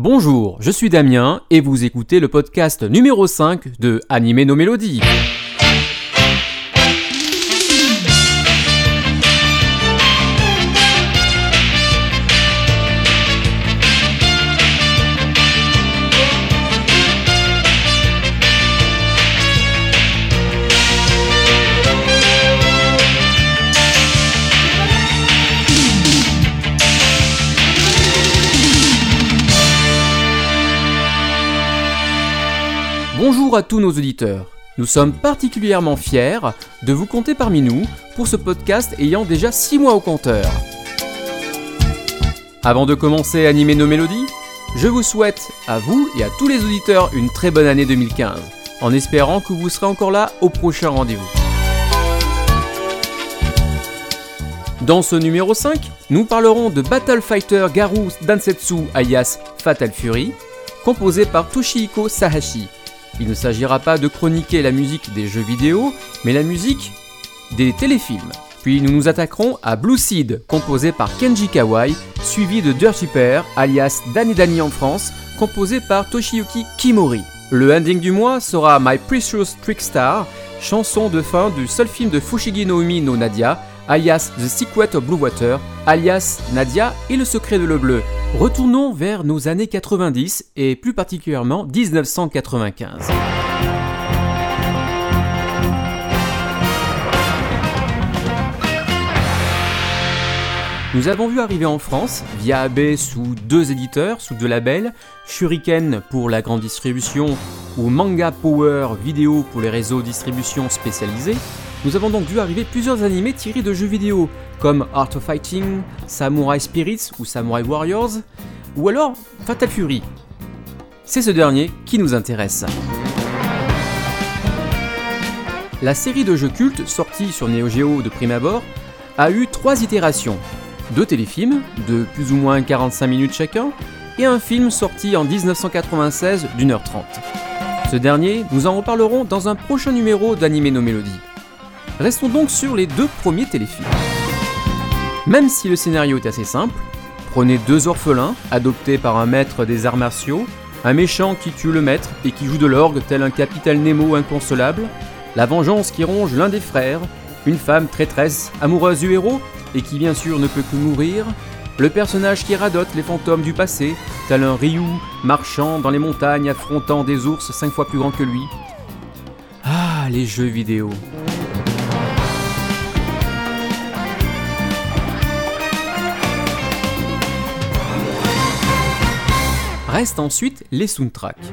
Bonjour, je suis Damien et vous écoutez le podcast numéro 5 de Animer nos mélodies. À tous nos auditeurs. Nous sommes particulièrement fiers de vous compter parmi nous pour ce podcast ayant déjà 6 mois au compteur. Avant de commencer à animer nos mélodies, je vous souhaite à vous et à tous les auditeurs une très bonne année 2015, en espérant que vous serez encore là au prochain rendez-vous. Dans ce numéro 5, nous parlerons de Battle Fighter Garou Dansetsu alias Fatal Fury, composé par Toshihiko Sahashi, il ne s'agira pas de chroniquer la musique des jeux vidéo, mais la musique des téléfilms. Puis nous nous attaquerons à Blue Seed, composé par Kenji Kawai, suivi de Dirty Pair, alias Danny Danny en France, composé par Toshiyuki Kimori. Le ending du mois sera My Precious Trickstar, chanson de fin du seul film de Fushigi no Umi no Nadia, alias The Secret of Blue Water, alias Nadia et le secret de le bleu. Retournons vers nos années 90 et plus particulièrement 1995. Nous avons vu arriver en France, via AB sous deux éditeurs, sous deux labels, Shuriken pour la grande distribution ou Manga Power Vidéo pour les réseaux distribution spécialisés, nous avons donc vu arriver plusieurs animés tirés de jeux vidéo, comme Art of Fighting, Samurai Spirits ou Samurai Warriors, ou alors Fatal Fury. C'est ce dernier qui nous intéresse. La série de jeux cultes sortie sur Neo Geo de prime abord a eu trois itérations. Deux téléfilms, de plus ou moins 45 minutes chacun, et un film sorti en 1996 d'une heure trente. Ce dernier, nous en reparlerons dans un prochain numéro d'Anime nos mélodies. Restons donc sur les deux premiers téléfilms. Même si le scénario est assez simple, prenez deux orphelins adoptés par un maître des arts martiaux, un méchant qui tue le maître et qui joue de l'orgue tel un capital Nemo inconsolable, la vengeance qui ronge l'un des frères, une femme traîtresse, amoureuse du héros et qui bien sûr ne peut que mourir, le personnage qui radote les fantômes du passé, tel un Ryu marchant dans les montagnes affrontant des ours cinq fois plus grands que lui. Ah, les jeux vidéo. Restent ensuite les soundtracks.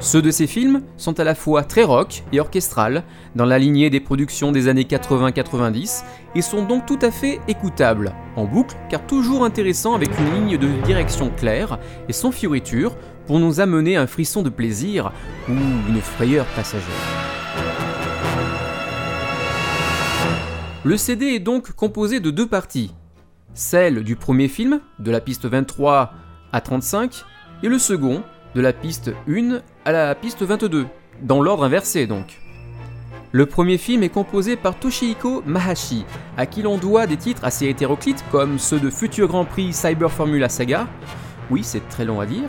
Ceux de ces films sont à la fois très rock et orchestral, dans la lignée des productions des années 80-90, et sont donc tout à fait écoutables, en boucle, car toujours intéressants avec une ligne de direction claire et sans fioriture pour nous amener un frisson de plaisir ou une frayeur passagère. Le CD est donc composé de deux parties. Celle du premier film, de la piste 23 à 35, et le second, de la piste 1 à la piste 22, dans l'ordre inversé donc. Le premier film est composé par Toshihiko Mahashi, à qui l'on doit des titres assez hétéroclites comme ceux de futur Grand Prix Cyber Formula Saga, oui c'est très long à dire,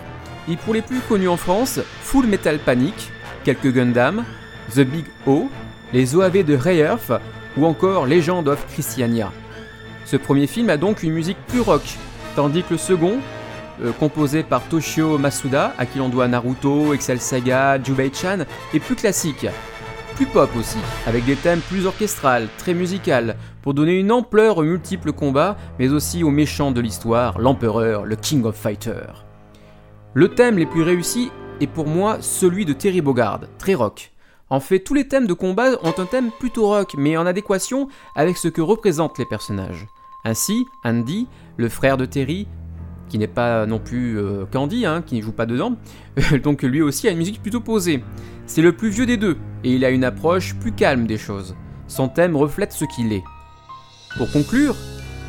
et pour les plus connus en France, Full Metal Panic, quelques Gundam, The Big O, les OAV de Ray Earth ou encore Legend of Christiania. Ce premier film a donc une musique plus rock, tandis que le second euh, composé par Toshio Masuda, à qui l'on doit Naruto, Excel Saga, Jubei-chan, et plus classique. Plus pop aussi, avec des thèmes plus orchestrales, très musicales, pour donner une ampleur aux multiples combats, mais aussi aux méchants de l'histoire, l'empereur, le King of Fighters. Le thème les plus réussis est pour moi celui de Terry Bogard, très rock. En fait, tous les thèmes de combat ont un thème plutôt rock, mais en adéquation avec ce que représentent les personnages. Ainsi, Andy, le frère de Terry, qui n'est pas non plus euh, Candy, hein, qui ne joue pas dedans, donc lui aussi a une musique plutôt posée. C'est le plus vieux des deux, et il a une approche plus calme des choses. Son thème reflète ce qu'il est. Pour conclure,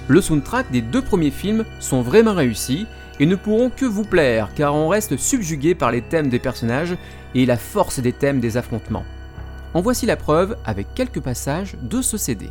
le soundtrack des deux premiers films sont vraiment réussis et ne pourront que vous plaire car on reste subjugué par les thèmes des personnages et la force des thèmes des affrontements. En voici la preuve avec quelques passages de ce CD.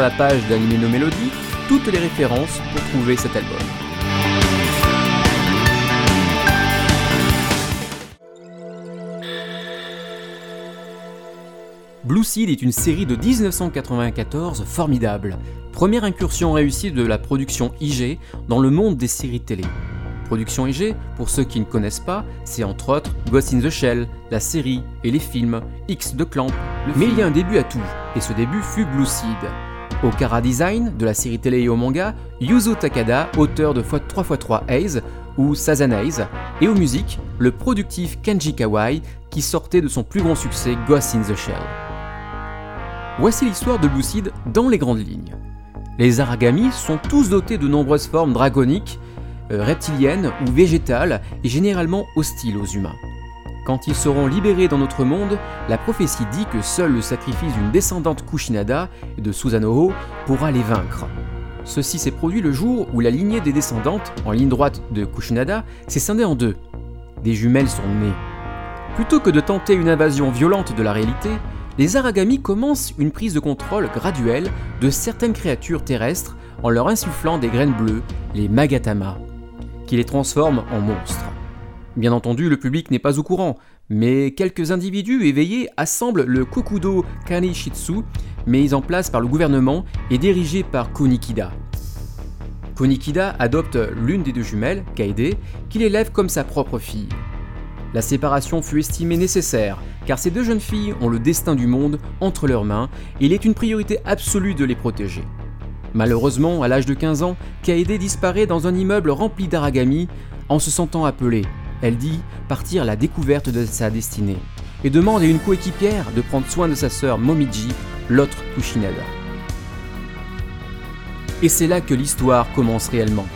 Sur la page d'Anime No Melody toutes les références pour trouver cet album. Blue Seed est une série de 1994 formidable, première incursion réussie de la production IG dans le monde des séries télé. Production IG, pour ceux qui ne connaissent pas, c'est entre autres Ghost in the Shell, la série et les films, X de Clamp, mais il y a un début à tout, et ce début fut Blue Seed. Au Kara Design de la série télé et au manga, Yuzo Takada, auteur de 3x3 Ace ou Sazan et aux musiques, le productif Kenji Kawai qui sortait de son plus grand succès Ghost in the Shell. Voici l'histoire de Seed dans les grandes lignes. Les Aragami sont tous dotés de nombreuses formes dragoniques euh, reptiliennes ou végétales et généralement hostiles aux humains. Quand ils seront libérés dans notre monde, la prophétie dit que seul le sacrifice d'une descendante Kushinada et de Susanoo pourra les vaincre. Ceci s'est produit le jour où la lignée des descendantes, en ligne droite de Kushinada, s'est scindée en deux. Des jumelles sont nées. Plutôt que de tenter une invasion violente de la réalité, les Aragami commencent une prise de contrôle graduelle de certaines créatures terrestres en leur insufflant des graines bleues, les Magatama qui les transforme en monstres. Bien entendu, le public n'est pas au courant, mais quelques individus éveillés assemblent le Kokudo Kanishitsu, mis en place par le gouvernement et dirigé par Konikida. Konikida adopte l'une des deux jumelles, Kaede, qu'il élève comme sa propre fille. La séparation fut estimée nécessaire, car ces deux jeunes filles ont le destin du monde entre leurs mains et il est une priorité absolue de les protéger. Malheureusement, à l'âge de 15 ans, Kaede disparaît dans un immeuble rempli d'aragami en se sentant appelée. Elle dit partir à la découverte de sa destinée et demande à une coéquipière de prendre soin de sa sœur Momiji, l'autre Kushinada. Et c'est là que l'histoire commence réellement.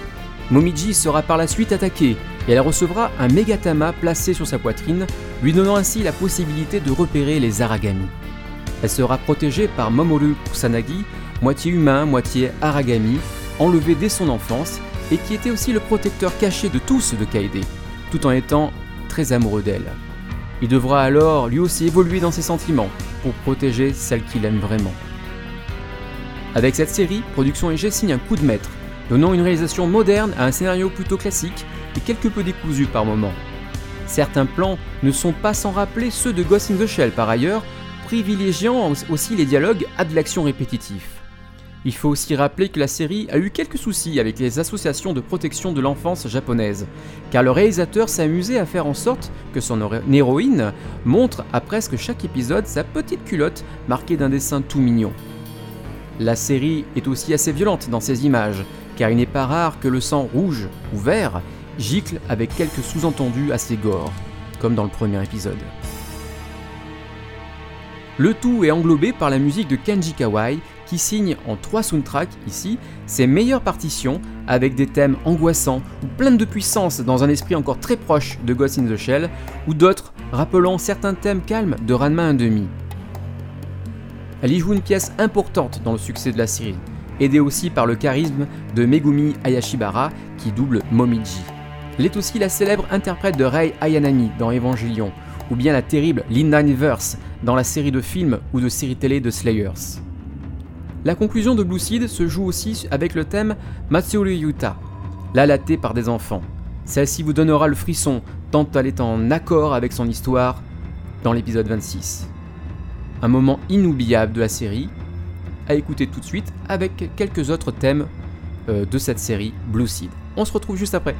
Momiji sera par la suite attaquée et elle recevra un Megatama placé sur sa poitrine, lui donnant ainsi la possibilité de repérer les Aragami. Elle sera protégée par Mamoru Kusanagi, moitié humain, moitié aragami, enlevé dès son enfance et qui était aussi le protecteur caché de tous de Kaede, tout en étant très amoureux d'elle. Il devra alors lui aussi évoluer dans ses sentiments pour protéger celle qu'il aime vraiment. Avec cette série, Production EG signe un coup de maître, donnant une réalisation moderne à un scénario plutôt classique et quelque peu décousu par moments. Certains plans ne sont pas sans rappeler ceux de Ghost in the Shell par ailleurs, privilégiant aussi les dialogues à de l'action répétitif. Il faut aussi rappeler que la série a eu quelques soucis avec les associations de protection de l'enfance japonaises, car le réalisateur s'est amusé à faire en sorte que son héroïne montre à presque chaque épisode sa petite culotte marquée d'un dessin tout mignon. La série est aussi assez violente dans ses images, car il n'est pas rare que le sang rouge ou vert gicle avec quelques sous-entendus assez gore, comme dans le premier épisode. Le tout est englobé par la musique de Kenji Kawai qui signe en trois soundtracks ici ses meilleures partitions avec des thèmes angoissants ou pleins de puissance dans un esprit encore très proche de Ghost in the Shell ou d'autres rappelant certains thèmes calmes de Ranma 1.5. Elle y joue une pièce importante dans le succès de la série, aidée aussi par le charisme de Megumi Ayashibara qui double Momiji. Elle est aussi la célèbre interprète de Rei Ayanami dans Evangelion, ou bien la terrible Linda Universe dans la série de films ou de séries télé de Slayers. La conclusion de Blue Seed se joue aussi avec le thème Matsuri Yuta, l'alaté par des enfants. Celle-ci vous donnera le frisson tant elle est en accord avec son histoire dans l'épisode 26. Un moment inoubliable de la série, à écouter tout de suite avec quelques autres thèmes euh, de cette série Blue Seed. On se retrouve juste après.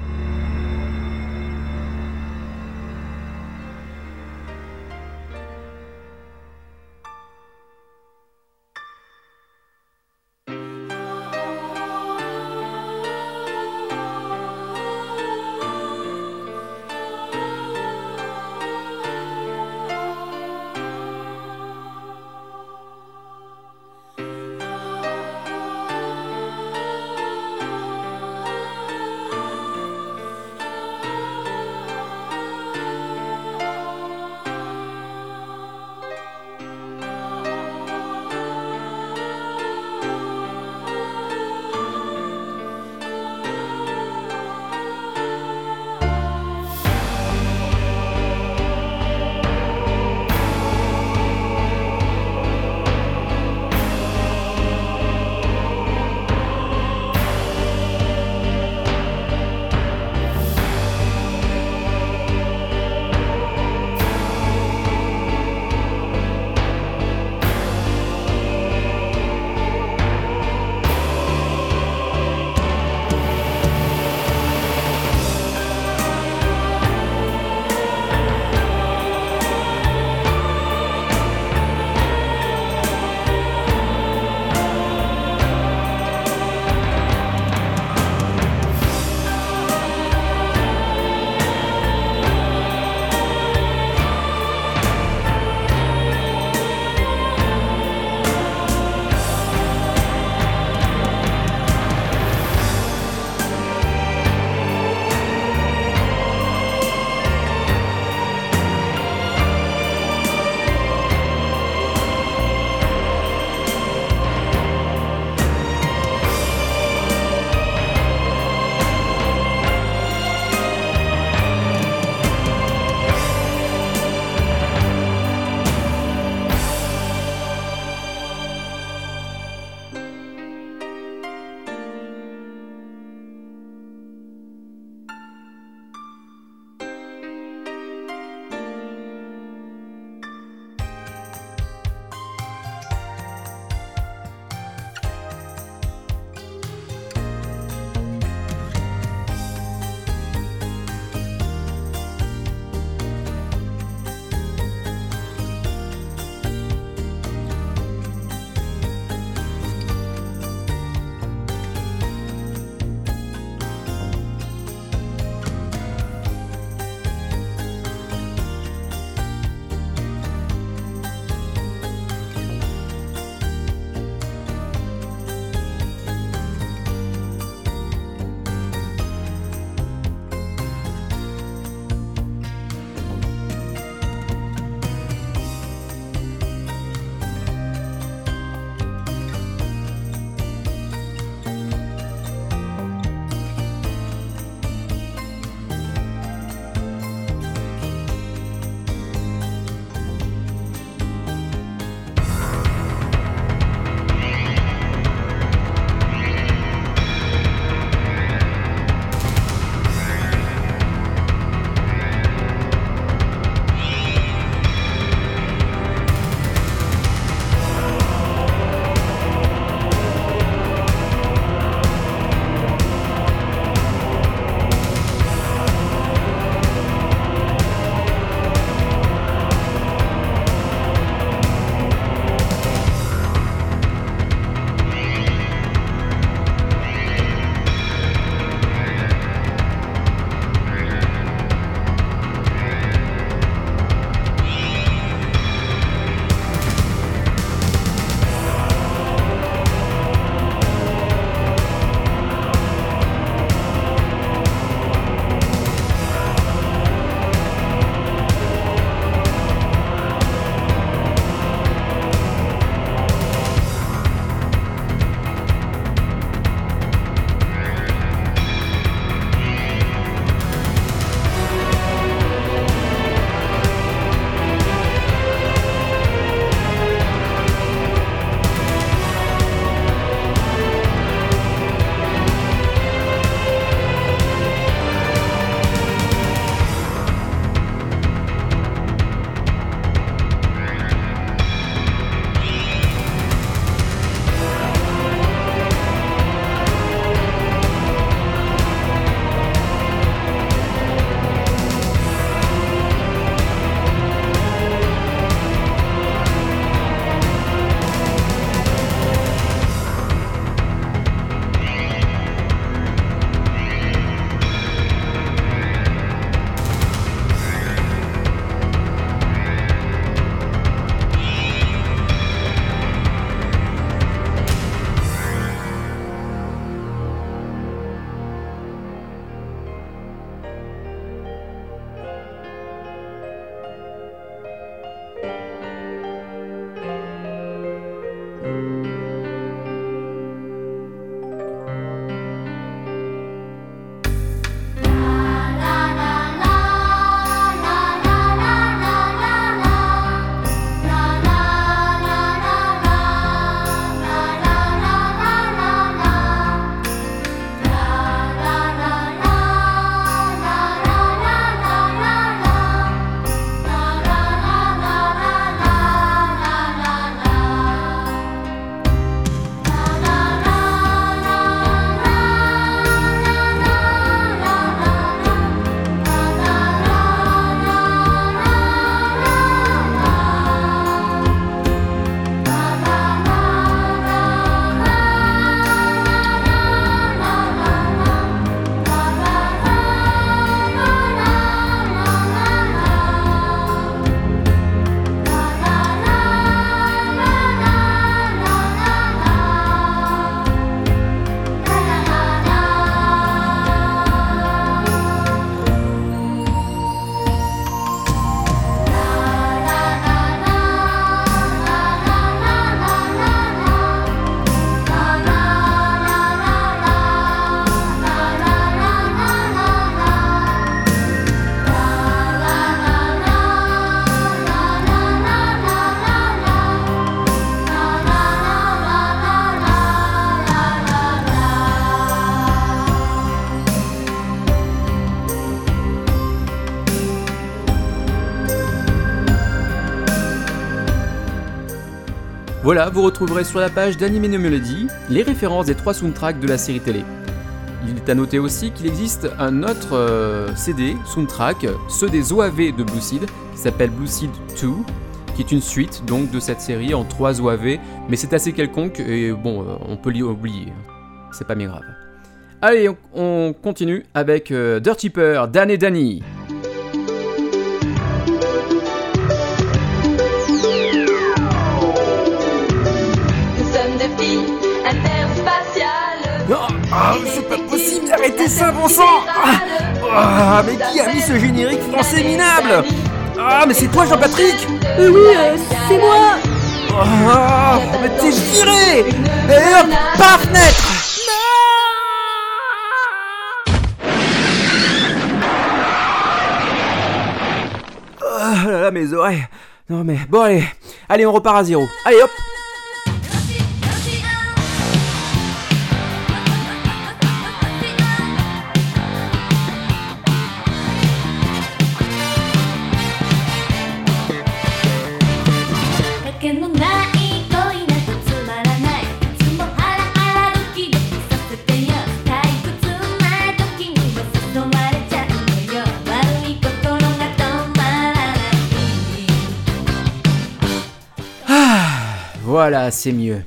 Voilà, vous retrouverez sur la page d'Anime Melody les références des trois soundtracks de la série télé. Il est à noter aussi qu'il existe un autre euh, CD, soundtrack, ceux des OAV de Blue Seed, qui s'appelle Blue Seed 2, qui est une suite donc de cette série en trois OAV, mais c'est assez quelconque et bon, euh, on peut l'oublier. C'est pas bien grave. Allez, on, continue avec euh, Dirty Peur, Dan et Danny. Ah, c'est pas possible d'arrêter ça, bon sang. Ah, ah, Mais qui a mis ce générique français minable? Ah, mais c'est toi, Jean-Patrick. Euh, Oui, euh, c'est moi. Ah, mais t'es viré Et hop, par fenêtre. Oh là là, mes oreilles. Non mais, bon allez, allez, on repart à zéro. Allez, hop Voilà, c'est mieux.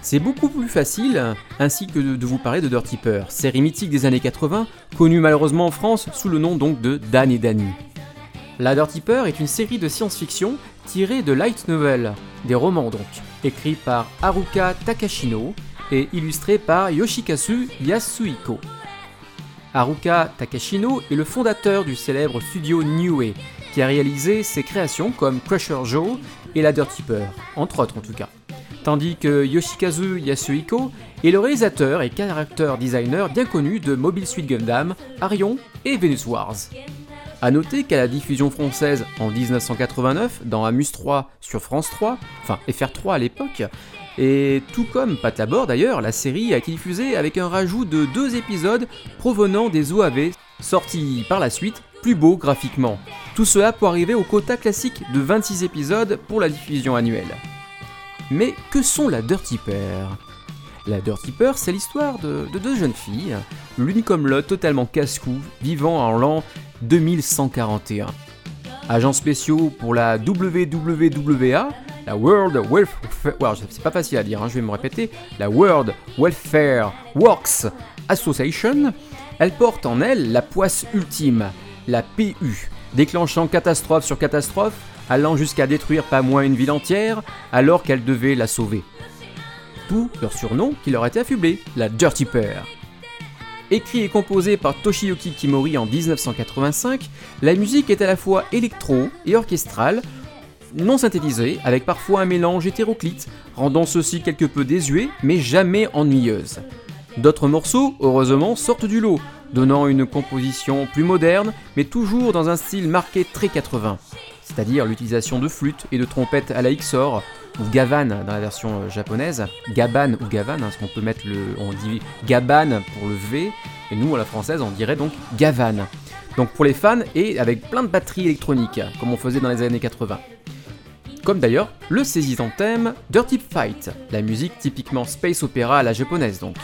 C'est beaucoup plus facile, ainsi que de vous parler de Dirty Peur, série mythique des années 80, connue malheureusement en France sous le nom donc de Dan et Danny. La Dirty est une série de science-fiction tirée de light novel, des romans donc, écrits par Haruka Takashino et illustrés par Yoshikazu Yasuhiko. Haruka Takashino est le fondateur du célèbre studio Niue, qui a réalisé ses créations comme Crusher Joe et la Dirty Peur, entre autres en tout cas. Tandis que Yoshikazu Yasuhiko est le réalisateur et character designer bien connu de Mobile Suit Gundam, Arion et Venus Wars. A noter qu'à la diffusion française en 1989 dans Amus 3 sur France 3, enfin FR3 à l'époque, et tout comme Pat Labor d'ailleurs, la série a été diffusée avec un rajout de deux épisodes provenant des OAV sortis par la suite plus beaux graphiquement. Tout cela pour arriver au quota classique de 26 épisodes pour la diffusion annuelle. Mais que sont la Dirty Pair? La Dirty Pair, c'est l'histoire de, deux jeunes filles, l'une comme l'autre totalement casse-cou, vivant en l'an 2141. Agents spéciaux pour la WWWA, la World Welfare, la World Welfare Works Association, elle porte en elle la poisse ultime, la PU, déclenchant catastrophe sur catastrophe, allant jusqu'à détruire pas moins une ville entière, alors qu'elle devait la sauver. Tout leur surnom qui leur était affublé, la Dirty Pair. Écrit et composé par Toshiyuki Kimori en 1985, la musique est à la fois électro et orchestrale, non synthétisée, avec parfois un mélange hétéroclite, rendant ceci quelque peu désuet, mais jamais ennuyeuse. D'autres morceaux, heureusement, sortent du lot, donnant une composition plus moderne, mais toujours dans un style marqué très 80, c'est-à-dire l'utilisation de flûtes et de trompettes à la XOR, ou Gavan dans la version euh, japonaise, Gaban ou Gavan, hein, parce qu'on peut mettre le, on dit Gaban pour le V, et nous à la française on dirait donc Gavan. Donc pour les fans et avec plein de batteries électroniques, comme on faisait dans les années 80. Comme d'ailleurs le saisissant thème Dirty Fight, la musique typiquement space opéra à la japonaise donc.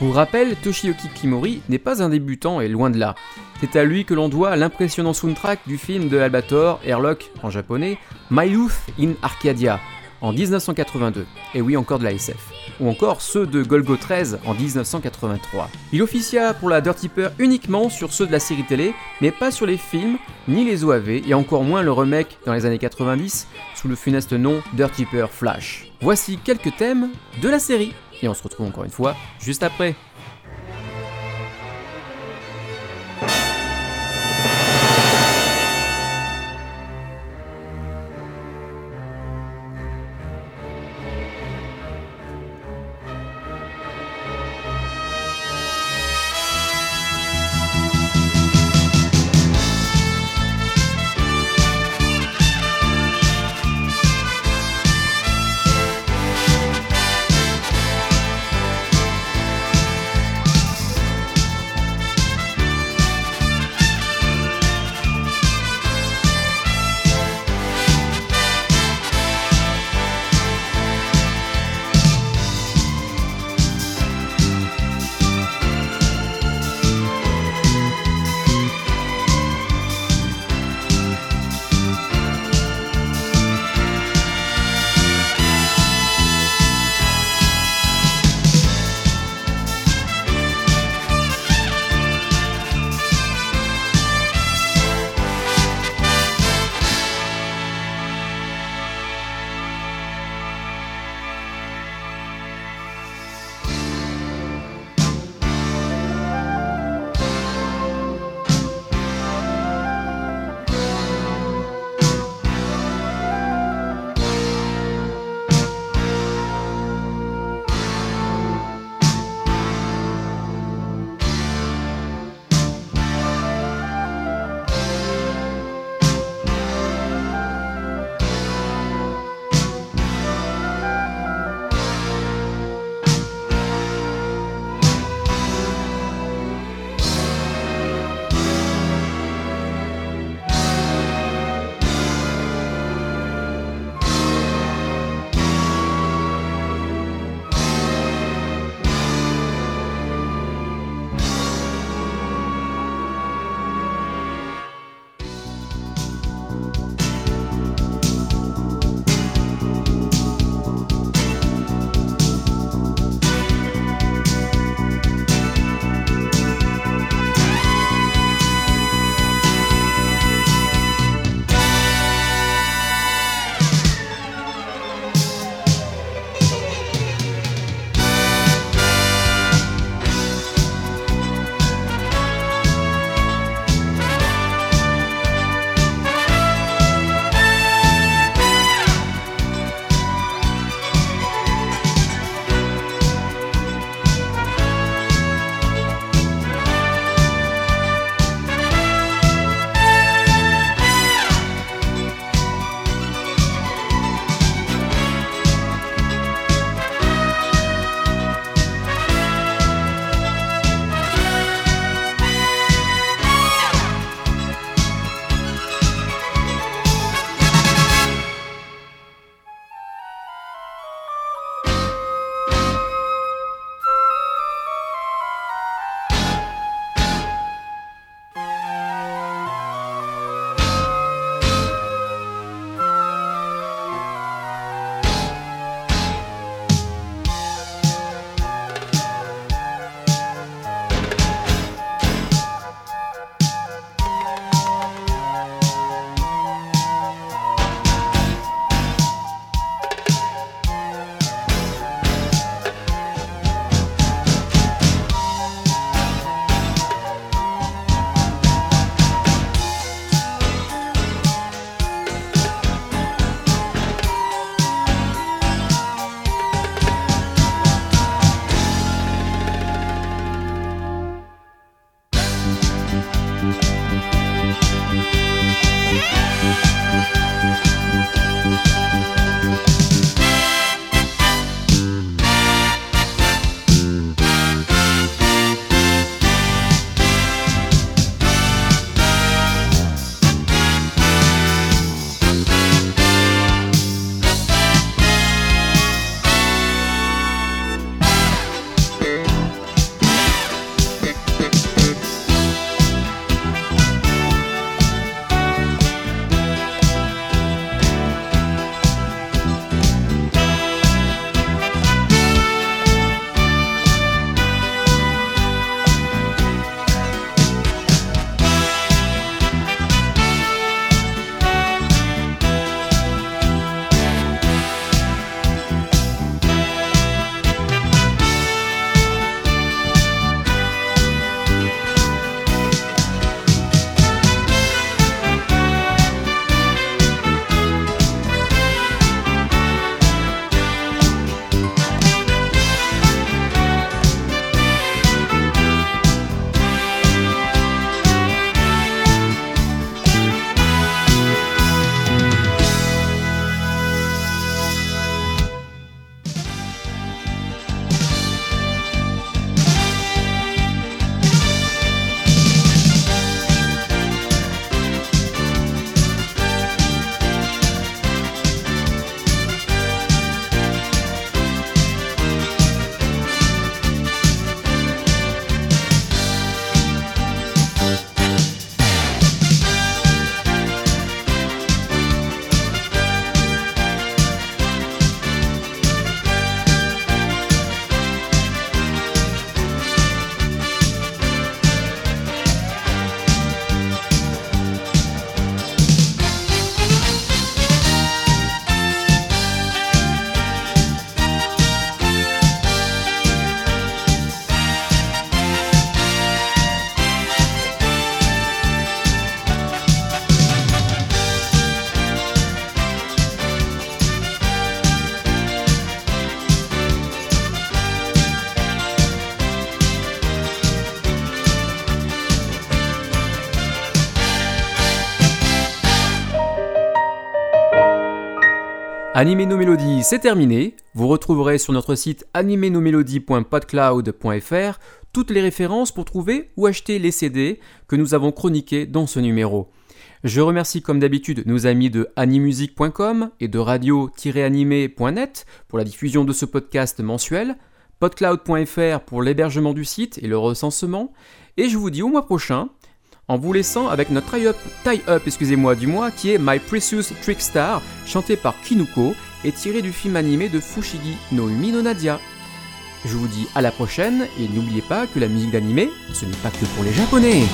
Pour rappel, Toshiyuki Kimori n'est pas un débutant et loin de là. C'est à lui que l'on doit l'impressionnant soundtrack du film de Albator, Airlock en japonais, My Youth in Arcadia en 1982, et oui encore de la SF, ou encore ceux de Golgo 13 en 1983. Il officia pour la Dirty Peur uniquement sur ceux de la série télé, mais pas sur les films, ni les OAV, et encore moins le remake dans les années 90 sous le funeste nom Dirty Peur Flash. Voici quelques thèmes de la série. Et on se retrouve encore une fois juste après. Animer nos mélodies, c'est terminé. Vous retrouverez sur notre site animenosmélodies.podcloud.fr toutes les références pour trouver ou acheter les CD que nous avons chroniqués dans ce numéro. Je remercie comme d'habitude nos amis de animusic.com et de radio-animé.net pour la diffusion de ce podcast mensuel, podcloud.fr pour l'hébergement du site et le recensement, et je vous dis au mois prochain en vous laissant avec notre tie-up tie up, excusez-moi, du mois qui est My Precious Trickstar, chanté par Kinuko et tiré du film animé de Fushigi no Umi no Nadia. Je vous dis à la prochaine et n'oubliez pas que la musique d'animé, ce n'est pas que pour les japonais.